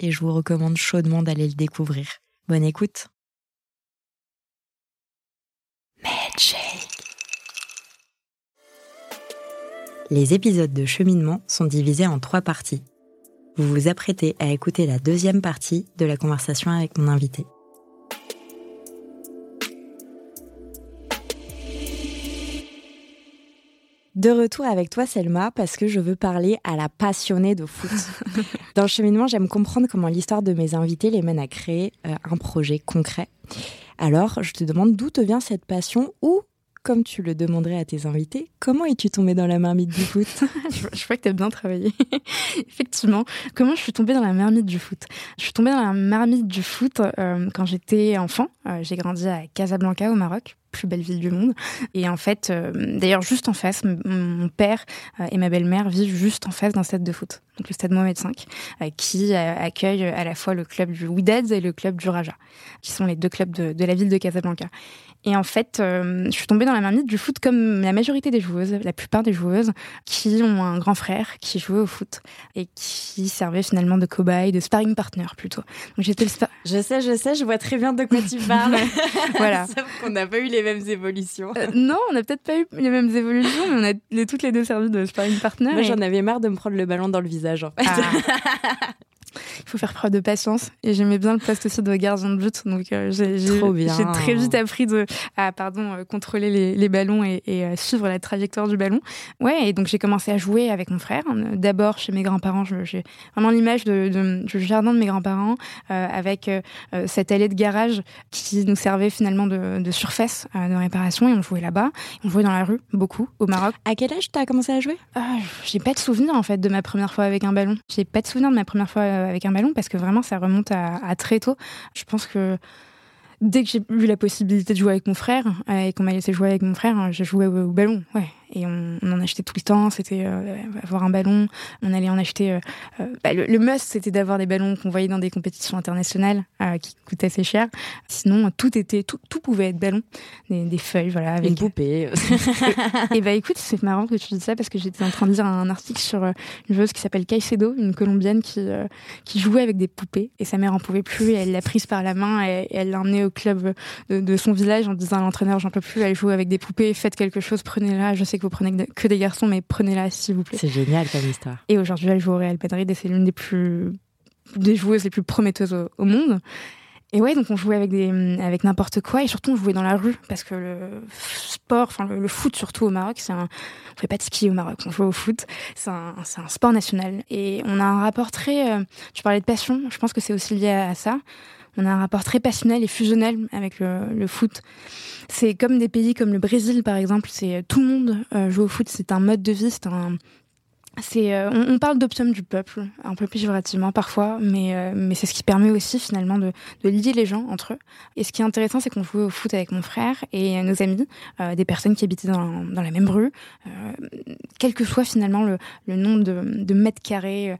et je vous recommande chaudement d'aller le découvrir. Bonne écoute. Les épisodes de cheminement sont divisés en trois parties. Vous vous apprêtez à écouter la deuxième partie de la conversation avec mon invité. De retour avec toi, Selma, parce que je veux parler à la passionnée de foot. Dans le cheminement, j'aime comprendre comment l'histoire de mes invités les mène à créer euh, un projet concret. Alors, je te demande d'où te vient cette passion ou comme tu le demanderais à tes invités, comment es-tu tombée dans la marmite du foot? Je, crois que tu as bien travaillé. Effectivement, comment je suis tombée dans la marmite du foot? Je suis tombée dans la marmite du foot euh, quand j'étais enfant. Euh, j'ai grandi à Casablanca au Maroc, plus belle ville du monde. Et en fait, euh, d'ailleurs, juste en face, mon père euh, et ma belle-mère vivent juste en face d'un stade de foot, donc le stade Mohamed V, euh, qui accueille à la fois le club du Wydad et le club du Raja, qui sont les deux clubs de, de la ville de Casablanca. Et en fait, je suis tombée dans la marmite du foot comme la majorité des joueuses, la plupart des joueuses, qui ont un grand frère qui jouait au foot et qui servait finalement de cobaye, de sparring partner plutôt. Donc j'étais le Je sais, je sais, je vois très bien de quoi tu parles. voilà. Sauf qu'on n'a pas eu les mêmes évolutions. Euh, non, on n'a peut-être pas eu les mêmes évolutions, mais on a les, toutes les deux servi de sparring partner. Moi, j'en avais marre de me prendre le ballon dans le visage, en fait. Ah. il faut faire preuve de patience. Et j'aimais bien le poste aussi de gardien de but. Donc, euh, j'ai très vite appris de, à pardon, euh, contrôler les, les ballons et, et euh, suivre la trajectoire du ballon. Ouais, et donc j'ai commencé à jouer avec mon frère. D'abord chez mes grands-parents. J'ai vraiment l'image de, de, du jardin de mes grands-parents euh, avec cette allée de garage qui nous servait finalement de, de surface de réparation. Et on jouait là-bas. On jouait dans la rue, beaucoup, au Maroc. À quel âge t'as commencé à jouer? Ah, J'ai pas de souvenir en fait de ma première fois avec un ballon. J'ai pas de souvenir de ma première fois avec un ballon parce que vraiment ça remonte à, très tôt. Je pense que dès que j'ai eu la possibilité de jouer avec mon frère euh, et qu'on m'a laissé jouer avec mon frère, j'ai joué au ballon. Ouais, et on, en achetait tout le temps. C'était euh, avoir un ballon. On allait en acheter. Euh, euh, bah, le, must, c'était d'avoir des ballons qu'on voyait dans des compétitions internationales qui coûtaient assez cher. Sinon, tout était, tout, tout pouvait être ballon, des, feuilles, voilà, avec une poupée. et, bah écoute, c'est marrant que tu dis ça parce que j'étais en train de lire un article sur une joueuse qui s'appelle Caicedo, une colombienne qui qui jouait avec des poupées et sa mère en pouvait plus. Et elle l'a prise par la main et, elle l'a emmenée au club de, de, son village en disant à l'entraîneur j'en peux plus. Elle joue avec des poupées, faites quelque chose, prenez-la. Je sais que vous prenez que des garçons, mais prenez-la s'il vous plaît. C'est génial comme histoire. Et aujourd'hui, elle joue au Real Madrid et c'est l'une des plus des joueuses les plus prometteuses au, monde. Et ouais, donc on jouait avec des, avec n'importe quoi et surtout on jouait dans la rue parce que le sport, enfin le, foot surtout au Maroc, c'est un, on fait pas de ski au Maroc, on joue au foot, c'est un, c'est un sport national et on a un rapport très, euh, tu parlais de passion, je pense que c'est aussi lié à ça on a un rapport très passionnel et fusionnel avec le, foot. C'est comme des pays comme le Brésil, par exemple. C'est tout le monde euh, joue au foot. C'est un mode de vie. C'est un c'est, euh, on, parle d'optium du peuple, un peu péjorativement parfois, mais, euh, mais c'est ce qui permet aussi finalement de, lier les gens entre eux. Et ce qui est intéressant, c'est qu'on jouait au foot avec mon frère et nos amis, euh, des personnes qui habitaient dans, dans la même rue, quel que soit finalement le, le nombre de, de, mètres carrés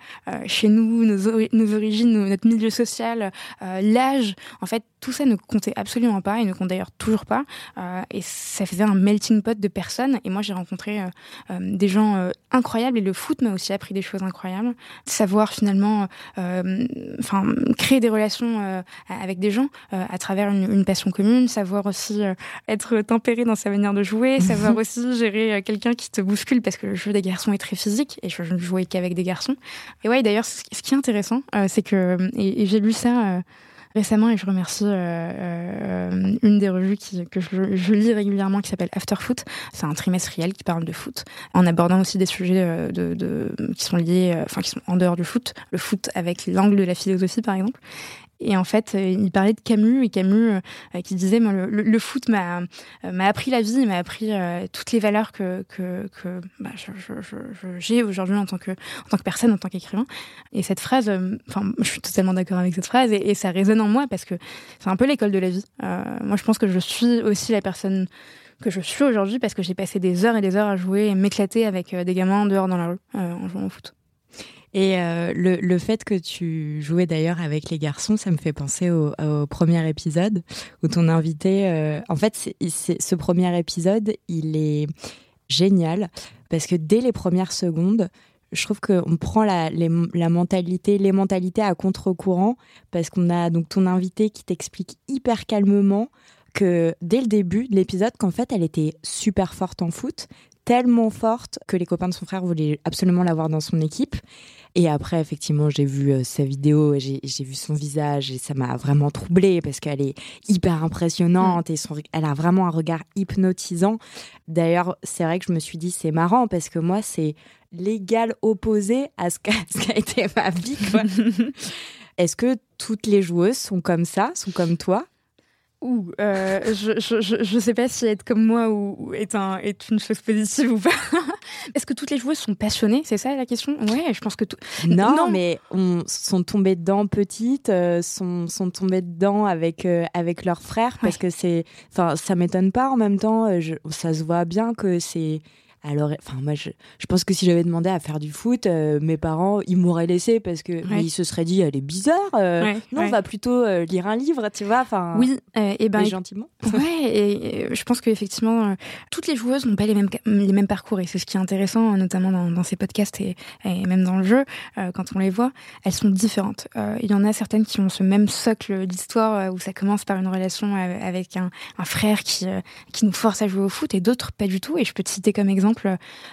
chez nous, nos, nos origines, notre milieu social, l'âge. En fait, tout ça ne comptait absolument pas et ne compte d'ailleurs toujours pas. et ça faisait un melting pot de personnes. Et moi, j'ai rencontré des gens incroyables et le foot m'a aussi appris des choses incroyables. Savoir finalement, euh, enfin, créer des relations euh, avec des gens euh, à travers une, une, passion commune, savoir aussi être tempéré dans sa manière de jouer, savoir aussi gérer quelqu'un qui te bouscule parce que le jeu des garçons est très physique et je ne jouais qu'avec des garçons. Et ouais, d'ailleurs, ce qui est intéressant, c'est que, et, et j'ai lu ça récemment et je remercie euh, euh, une des revues que je, je, lis régulièrement qui s'appelle After Foot. C'est un trimestriel qui parle de foot en abordant aussi des sujets euh, de, de qui sont liés, enfin qui sont en dehors du foot, le foot avec l'angle de la philosophie par exemple. Et en fait, euh, il parlait de Camus et Camus euh, qui disait le, le, foot m'a m'a appris la vie, m'a appris toutes les valeurs que que, que bah, j'ai aujourd'hui en tant que en tant que personne, en tant qu'écrivain. Et cette phrase, enfin, je suis totalement d'accord avec cette phrase et, et, ça résonne en moi parce que c'est un peu l'école de la vie. moi, je pense que je suis aussi la personne que je suis aujourd'hui parce que j'ai passé des heures et des heures à jouer et m'éclater avec des gamins dehors dans la rue en jouant au foot. Et euh, le, le, fait que tu jouais d'ailleurs avec les garçons, ça me fait penser au, premier épisode où ton invité, euh, en fait, ce premier épisode, il est génial parce que dès les premières secondes, je trouve qu'on prend la mentalité, les mentalités à contre-courant parce qu'on a donc ton invité qui t'explique hyper calmement que dès le début de l'épisode, qu'en fait, elle était super forte en foot, tellement forte que les copains de son frère voulaient absolument l'avoir dans son équipe. Et après, effectivement, j'ai vu euh, sa vidéo, j'ai vu son visage et ça m'a vraiment troublée parce qu'elle est hyper impressionnante et son, elle a vraiment un regard hypnotisant. D'ailleurs, c'est vrai que je me suis dit, c'est marrant parce que moi, c'est l'égal opposé à ce qu'a été ma vie. Est-ce que toutes les joueuses sont comme ça, sont comme toi? Ouh, euh, je, je, je, sais pas si être comme moi ou, est, un, est une chose positive ou pas. Est-ce que toutes les joueuses sont passionnées? C'est ça la question? Ouais, je pense que tout. Non, mais on sont tombées dedans petites, euh, sont, sont tombées dedans avec, euh, avec leurs frères parce que c'est. Enfin, ça m'étonne pas en même temps. ça se voit bien que c'est alors, enfin, moi, je, je pense que si j'avais demandé à faire du foot, euh, mes parents, ils m'auraient laissé parce que ils se seraient dit, elle est bizarre. Euh, non, on va plutôt euh, lire un livre, tu vois. Enfin, oui, et ben, gentiment. Ouais, et, je pense qu'effectivement, toutes les joueuses n'ont pas les mêmes les mêmes parcours et c'est ce qui est intéressant, notamment dans, dans ces podcasts et, et, même dans le jeu, quand on les voit, elles sont différentes. Il y en a certaines qui ont ce même socle d'histoire où ça commence par une relation avec un, un frère qui qui nous force à jouer au foot et d'autres pas du tout. Et je peux te citer comme exemple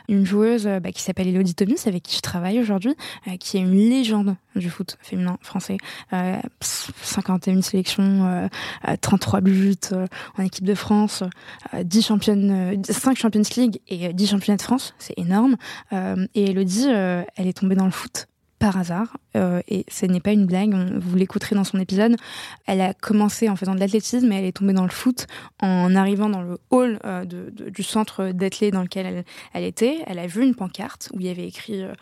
une joueuse euh, bah, qui s'appelle Elodie Thomas, avec qui je travaille aujourd'hui, euh, qui est une légende du foot féminin français. 51 sélections, 33 buts euh, en équipe de France, 10 championnes, 5 Champions League et 10 championnats de France, c'est énorme. et Elodie, elle est tombée dans le foot par hasard, euh, et ce n'est pas une blague, vous l'écouterez dans son épisode, elle a commencé en faisant de l'athlétisme et elle est tombée dans le foot en arrivant dans le hall euh, de, du centre d'athlé dans lequel elle, elle, était. Elle a vu une pancarte où il y avait écrit euh,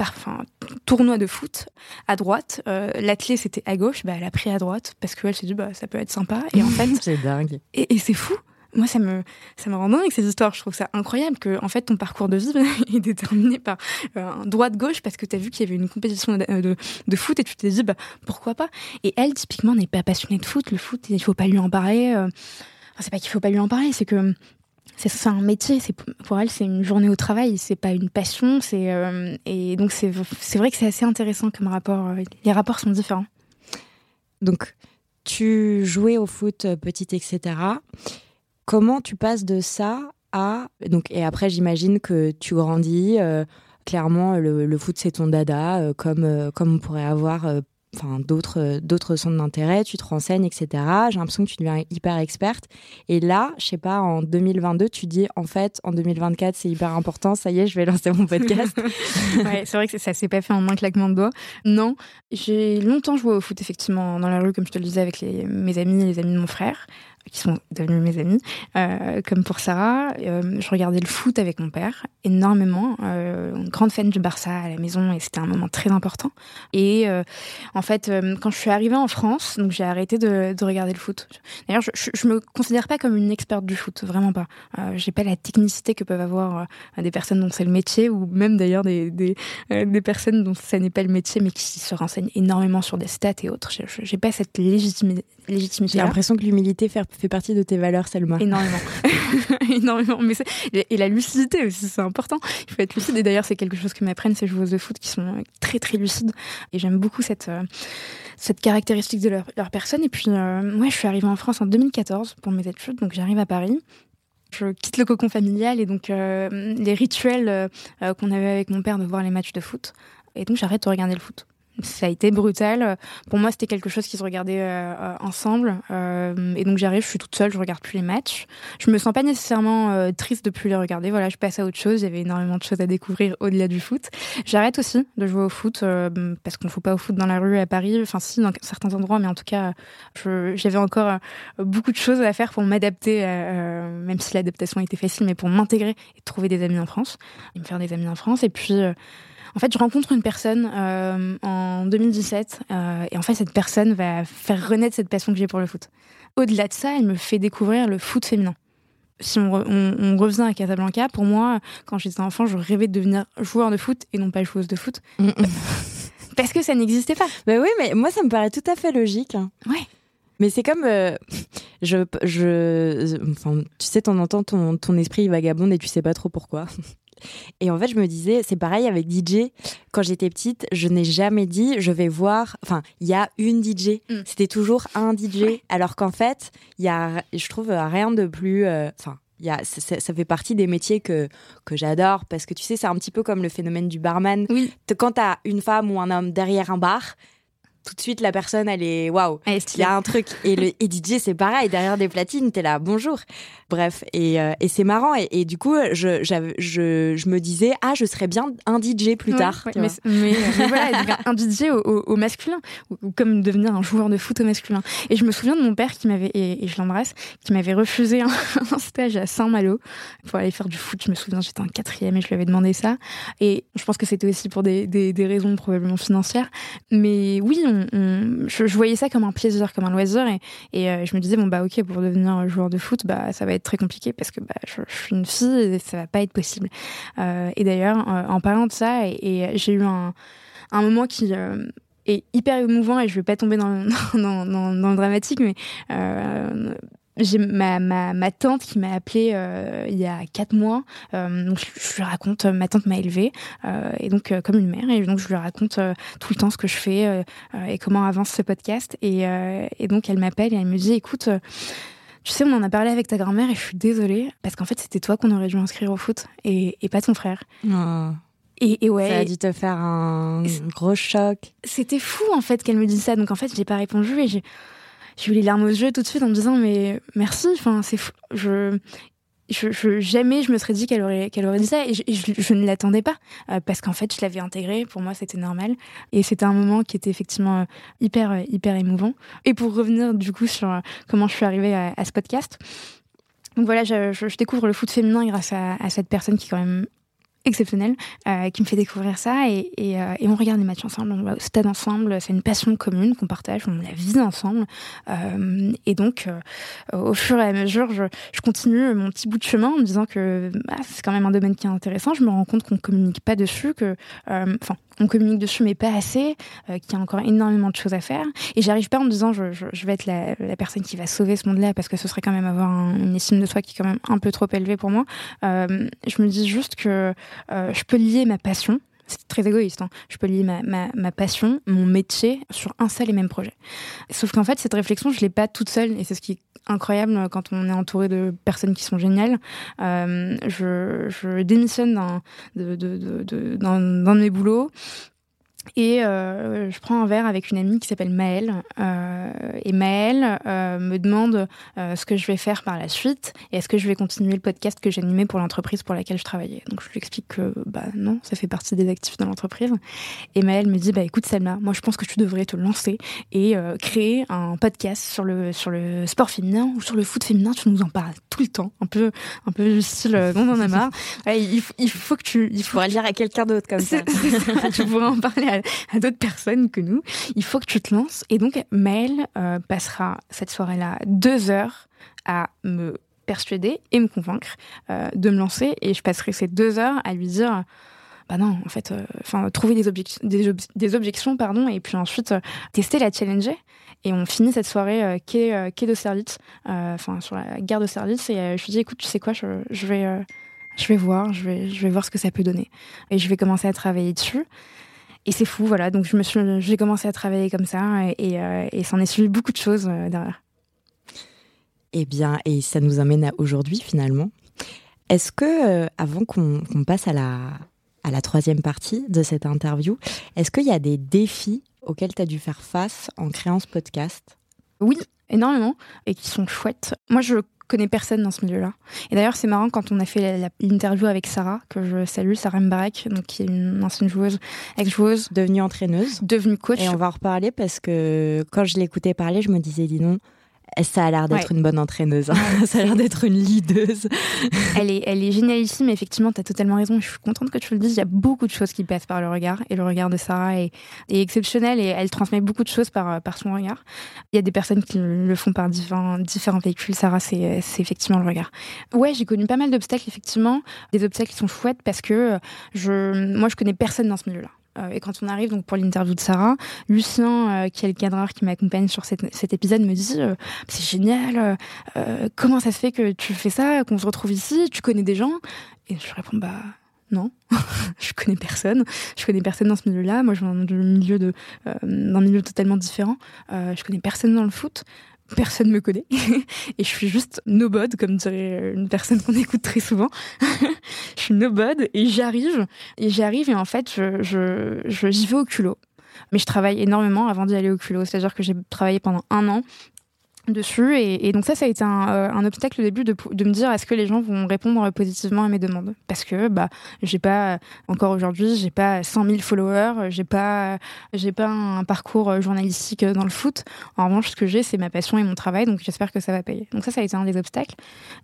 enfin, tournoi de foot à droite. L'athlé c'était à gauche, bah, elle a pris à droite parce qu'elle s'est dit bah, ça peut être sympa. Et en fait, c'est dingue. Et, et c'est fou moi, ça me, ça me rend dingue ces histoires. Je trouve ça incroyable que, en fait, ton parcours de vie est déterminé par euh, un droite-gauche parce que tu as vu qu'il y avait une compétition de, de, foot et tu t'es dit, bah, pourquoi pas? Et elle, typiquement, n'est pas passionnée de foot. Le foot, il faut pas lui en parler. Euh... Enfin, c'est pas qu'il faut pas lui en parler, c'est que c'est un métier. C'est pour elle, c'est une journée au travail. C'est pas une passion. C'est euh, et donc c'est vrai que c'est assez intéressant comme rapport. Euh, les rapports sont différents. Donc, tu jouais au foot petite, etc. Comment tu passes de ça à donc et après j'imagine que tu grandis euh, clairement le, foot c'est ton dada euh, comme euh, comme on pourrait avoir enfin d'autres d'autres centres d'intérêt, tu te renseignes, etc. J'ai l'impression que tu deviens hyper experte. Et là, je sais pas, en 2022, tu dis en fait, en 2024, c'est hyper important. Ça y est, je vais lancer mon podcast. c'est vrai que ça s'est pas fait en un claquement de doigts. Non, j'ai longtemps joué au foot effectivement dans la rue, comme je te le disais, avec mes amis, les amis de mon frère qui sont devenus mes amis, euh, comme pour Sarah. Euh, je regardais le foot avec mon père énormément, euh, une grande fan du Barça à la maison et c'était un moment très important. Et en fait, quand je suis arrivée en France, donc j'ai arrêté de, de, regarder le foot. D'ailleurs, je, je, me considère pas comme une experte du foot, vraiment pas. j'ai pas la technicité que peuvent avoir des personnes dont c'est le métier ou même d'ailleurs des, personnes dont ça n'est pas le métier mais qui se renseignent énormément sur des stats et autres. J'ai pas cette légitimité j'ai l'impression que l'humilité fait fait partie de tes valeurs, Selma. Énormément. Énormément. Mais et la lucidité aussi, c'est important. Il faut être lucide. Et d'ailleurs, c'est quelque chose que m'apprennent ces joueuses de foot qui sont très, très lucides. Et j'aime beaucoup cette, euh, cette caractéristique de leur, leur personne. Et puis, euh, moi, je suis arrivée en France en 2014 pour mes études. Donc, j'arrive à Paris je quitte le cocon familial et donc euh, les rituels qu'on avait avec mon père de voir les matchs de foot. Et donc j'arrête de regarder le foot ça a été brutal. Pour moi, c'était quelque chose qui se regardait euh, euh, ensemble. Euh, et donc j'arrive, je suis toute seule, je regarde plus les matchs. Je me sens pas nécessairement triste de plus les regarder. Voilà, je passe à autre chose. Il y avait énormément de choses à découvrir au-delà du foot. J'arrête aussi de jouer au foot parce qu'on ne joue pas au foot dans la rue à Paris. Enfin, si, dans certains endroits, mais en tout cas, j'avais encore beaucoup de choses à faire pour m'adapter, même si l'adaptation était facile, mais pour m'intégrer et trouver des amis en France, et me faire des amis en France. Et puis en fait, je rencontre une personne euh, en 2017 euh, et en fait, cette personne va faire renaître cette passion que j'ai pour le foot. Au-delà de ça, elle me fait découvrir le foot féminin. Si on, revient à Casablanca, pour moi, quand j'étais enfant, je rêvais de devenir joueur de foot et non pas joueuse de foot. Mm, mm. Parce que ça n'existait pas. Mais oui, mais moi, ça me paraît tout à fait logique. Ouais. Mais c'est comme, euh, je, je, enfin, tu sais, ton entends ton, ton esprit vagabonde et tu sais pas trop pourquoi. Et en fait, je me disais, c'est pareil avec DJ. Quand j'étais petite, je n'ai jamais dit, je vais voir. Enfin, il y a une DJ. Mm. C'était toujours un DJ. Alors qu'en fait, il y a, je trouve, rien de plus. Euh, enfin. y a, ça, fait partie des métiers que, que j'adore parce que tu sais, c'est un petit peu comme le phénomène du barman. Oui. Quand tu as une femme ou un homme derrière un bar, tout de suite la personne elle est waouh. Il y a un truc. Et le et DJ c'est pareil. Derrière des platines t'es là bonjour. Bref. Et, euh, et c'est marrant. Et, et, du coup je, je je me disais ah je serais bien un DJ plus tard mais, mais, voilà un DJ au, au, masculin. Ou, comme devenir un joueur de foot au masculin. Et je me souviens de mon père qui m'avait et, je l'embrasse qui m'avait refusé un, stage à Saint-Malo pour aller faire du foot. Je me souviens j'étais en quatrième et je lui avais demandé ça. Et je pense que c'était aussi pour des, des, des raisons probablement financières. Mais oui je, voyais ça comme un plaisir, comme un loisir, et, euh, je me disais bon bah ok pour devenir joueur de foot, bah ça va être très compliqué parce que bah, je, suis une fille et ça va pas être possible. Euh, et d'ailleurs euh, en parlant de ça, et, j'ai eu un, moment qui est hyper émouvant et je vais pas tomber dans, dans le dramatique, mais j'ai ma, ma, ma, tante qui m'a appelée euh, il y a quatre mois. Euh, donc je, lui raconte, ma tante m'a élevée euh, et donc comme une mère et donc je lui raconte tout le temps ce que je fais et comment avance ce podcast et, et donc elle m'appelle et elle me dit écoute tu sais on en a parlé avec ta grand-mère et je suis désolée parce qu'en fait c'était toi qu'on aurait dû inscrire au foot et, et pas ton frère. Oh. Et, et, ouais. Ça a dû te faire un gros choc. C'était fou en fait qu'elle me dise ça. Donc en fait, j'ai pas répondu et j'ai j'ai eu les larmes aux yeux tout de suite en me disant mais merci. Enfin, c'est je, je, jamais je me serais dit qu'elle aurait qu'elle aurait dit ça. Et je, ne l'attendais pas euh, parce qu'en fait je l'avais intégré pour moi c'était normal. Et c'était un moment qui était effectivement euh, hyper euh, hyper émouvant. Et pour revenir du coup sur comment je suis arrivée à, ce podcast. Donc voilà je, découvre le foot féminin grâce à, à cette personne qui est quand même exceptionnel euh, qui me fait découvrir ça et, et, euh, et, on regarde les matchs ensemble, on va au stade ensemble, c'est une passion commune qu'on partage, on la vit ensemble. Euh, et donc euh, au fur et à mesure je, je, continue mon petit bout de chemin en me disant que bah, c'est quand même un domaine qui est intéressant, je me rends compte qu'on communique pas dessus, que euh, enfin on communique dessus mais pas assez, qu'il y a encore énormément de choses à faire et j'arrive pas en me disant je, je, je vais être la, la, personne qui va sauver ce monde-là parce que ce serait quand même avoir une estime de soi qui est quand même un peu trop élevée pour moi. je me dis juste que euh, je peux lier ma passion, c'est très égoïste, hein. je peux lier ma, ma, ma, passion, mon métier sur un seul et même projet. Sauf qu'en fait, cette réflexion, je l'ai pas toute seule, et c'est ce qui est incroyable quand on est entouré de personnes qui sont géniales. Euh, je, je démissionne d'un de, de, de, de mes boulots et euh, je prends un verre avec une amie qui s'appelle Maëlle. Euh, et Maëlle euh, me demande ce que je vais faire par la suite et est-ce que je vais continuer le podcast que j'animais pour l'entreprise pour laquelle je travaillais. Donc je lui explique que bah non, ça fait partie des actifs de l'entreprise. Et Maëlle me dit bah écoute Selma, moi je pense que tu devrais te lancer et créer un podcast sur le sur le sport féminin ou sur le foot féminin. Tu nous en parles tout le temps, un peu un peu du style on en a marre. Ouais, il, il, faut que tu il faut lire à quelqu'un d'autre comme ça. tu pourrais en parler à, d'autres personnes que nous. Il faut que tu te lances. Et donc, Maëlle euh, passera cette soirée-là deux heures à me persuader et me convaincre euh, de me lancer. Et je passerai ces deux heures à lui dire bah non, en fait, euh, enfin trouver des, des, objections, pardon, et puis ensuite tester la challenger. Et on finit cette soirée quai, quai de service, enfin sur la gare de service. Et je lui dis, écoute, tu sais quoi, je, je vais, je vais voir, je vais, je vais voir ce que ça peut donner. Et je vais commencer à travailler dessus et c'est fou, voilà. Donc je me suis, j'ai commencé à travailler comme ça et, euh, et s'en est suivi beaucoup de choses euh, derrière. Eh bien, et ça nous amène à aujourd'hui finalement. Est-ce que, euh, avant qu'on passe à la, à la troisième partie de cette interview. Est-ce qu'il y a des défis auxquels tu as dû faire face en créant ce podcast? Oui, énormément, et qui sont chouettes. Moi, je connais personne dans ce milieu-là. Et d'ailleurs, c'est marrant quand on a fait l'interview avec Sarah, que je salue, Sarah Mbarek, donc qui est une ancienne joueuse, ex-joueuse. Devenue entraîneuse. Devenue coach. Et on va en reparler parce que quand je l'écoutais parler, je me disais, dis non, ça a l'air d'être une bonne entraîneuse. Hein. ça a l'air d'être une leaduse. elle est, elle est génialissime. Effectivement, tu as totalement raison. Je suis contente que tu le dises. Il y a beaucoup de choses qui passent par le regard. Et le regard de Sarah est, est exceptionnel et elle transmet beaucoup de choses par, par son regard. Il y a des personnes qui le font par différents, différents véhicules. Sarah, c'est effectivement le regard. Ouais, j'ai connu pas mal d'obstacles, effectivement. Des obstacles qui sont chouettes parce que je, moi, je connais personne dans ce milieu-là. Euh, et quand on arrive donc pour l'interview de Sarah, Lucien, euh, qui est le cadreur qui m'accompagne sur cet épisode, me dit euh, c'est génial, comment ça se fait que tu fais ça, qu'on se retrouve ici, tu connais des gens? Et je réponds bah non, je connais personne. Je connais personne dans ce milieu-là. Moi, je viens d'un milieu de milieu totalement différent. je connais personne dans le foot personne me connaît et je suis juste nobody comme dirait une personne qu'on écoute très souvent. je suis nobody et j'arrive et j'arrive et en fait je, je, j'y vais au culot. Mais je travaille énormément avant d'y aller au culot, c'est-à-dire que j'ai travaillé pendant un an dessus. Et, donc ça, ça a été un, euh, obstacle au début de, de me dire est-ce que les gens vont répondre positivement à mes demandes? Parce que bah j'ai pas encore aujourd'hui, j'ai pas 100 000 followers, j'ai pas j'ai pas un parcours journalistique dans le foot. En revanche, ce que j'ai, c'est ma passion et mon travail. Donc j'espère que ça va payer. Donc ça, ça a été un des obstacles.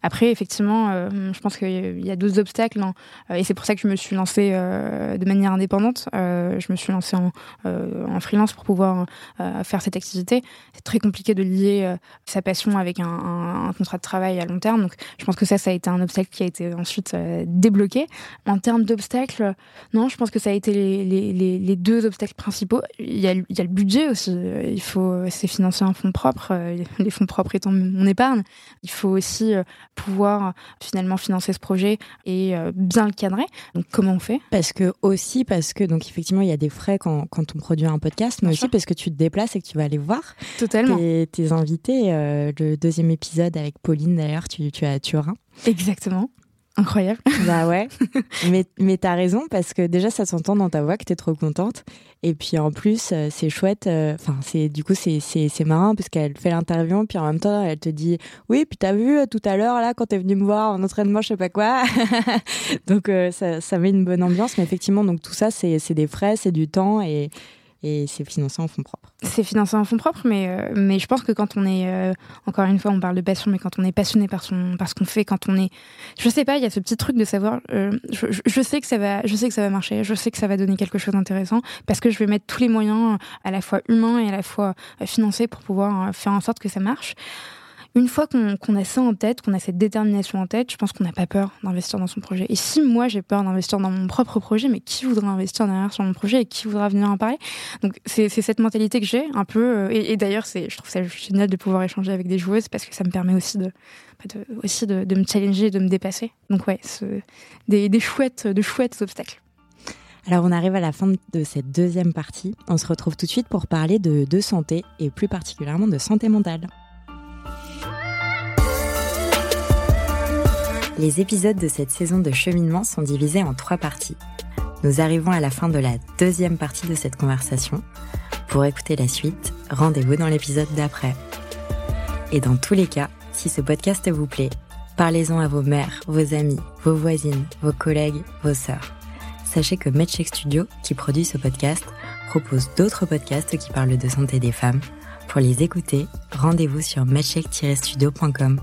Après, effectivement, euh, je pense qu'il y a d'autres obstacles, hein. et c'est pour ça que je me suis lancée euh, de manière indépendante. je me suis lancée en, en freelance pour pouvoir faire cette activité. C'est très compliqué de lier sa passion avec un, contrat de travail à long terme. Donc, je pense que ça, ça a été un obstacle qui a été ensuite euh, débloqué. En termes d'obstacles, non, je pense que ça a été les, deux obstacles principaux. Il y, a, il y a le budget aussi. Il faut, c'est financer un fonds propre, euh, les fonds propres étant mon épargne. Il faut aussi euh, pouvoir finalement financer ce projet et bien le cadrer. Donc, comment on fait? Parce que aussi, parce que donc effectivement, il y a des frais quand, quand on produit un podcast, mais aussi parce que tu te déplaces et que tu vas aller voir Totalement. tes, tes invités. Euh, le deuxième épisode avec Pauline, d'ailleurs, tu, tu as à Turin. Exactement. Incroyable. Bah ouais. mais mais t'as raison parce que déjà ça s'entend dans ta voix que t'es trop contente. Et puis en plus euh, c'est chouette. Euh, enfin c'est du coup c'est c'est marrant parce qu'elle fait l'interview puis en même temps elle te dit oui puis t'as vu tout à l'heure là quand t'es venu me voir en entraînement je sais pas quoi. donc ça ça met une bonne ambiance. Mais effectivement donc tout ça c'est c'est des frais c'est du temps et et c'est financé en fonds propres. C'est financé en fonds propres, mais, euh, mais je pense que quand on est, euh, encore une fois, on parle de passion, mais quand on est passionné par, son, par ce qu'on fait, quand on est, je sais pas, il y a ce petit truc de savoir, euh, je, sais que ça va, je sais que ça va marcher, je sais que ça va donner quelque chose d'intéressant, parce que je vais mettre tous les moyens à la fois humains et à la fois financiers pour pouvoir faire en sorte que ça marche une fois qu'on a ça en tête, qu'on a cette détermination en tête, je pense qu'on n'a pas peur d'investir dans son projet. Et si moi j'ai peur d'investir dans mon propre projet, mais qui voudra investir derrière sur mon projet et qui voudra venir en parler? Donc c'est cette mentalité que j'ai un peu. Euh, et, d'ailleurs, je trouve ça génial de pouvoir échanger avec des joueuses parce que ça me permet aussi de, de aussi de, me challenger, de me dépasser. Donc ouais, des, chouettes, de chouettes obstacles. Alors on arrive à la fin de cette deuxième partie. On se retrouve tout de suite pour parler de santé et plus particulièrement de santé mentale. Les épisodes de cette saison de cheminement sont divisés en trois parties. Nous arrivons à la fin de la deuxième partie de cette conversation. Pour écouter la suite, rendez-vous dans l'épisode d'après. Et dans tous les cas, si ce podcast vous plaît, parlez-en à vos mères, vos amis, vos voisines, vos collègues, vos sœurs. Sachez que MedCheck Studio, qui produit ce podcast, propose d'autres podcasts qui parlent de santé des femmes. Pour les écouter, rendez-vous sur medcheck-studio.com.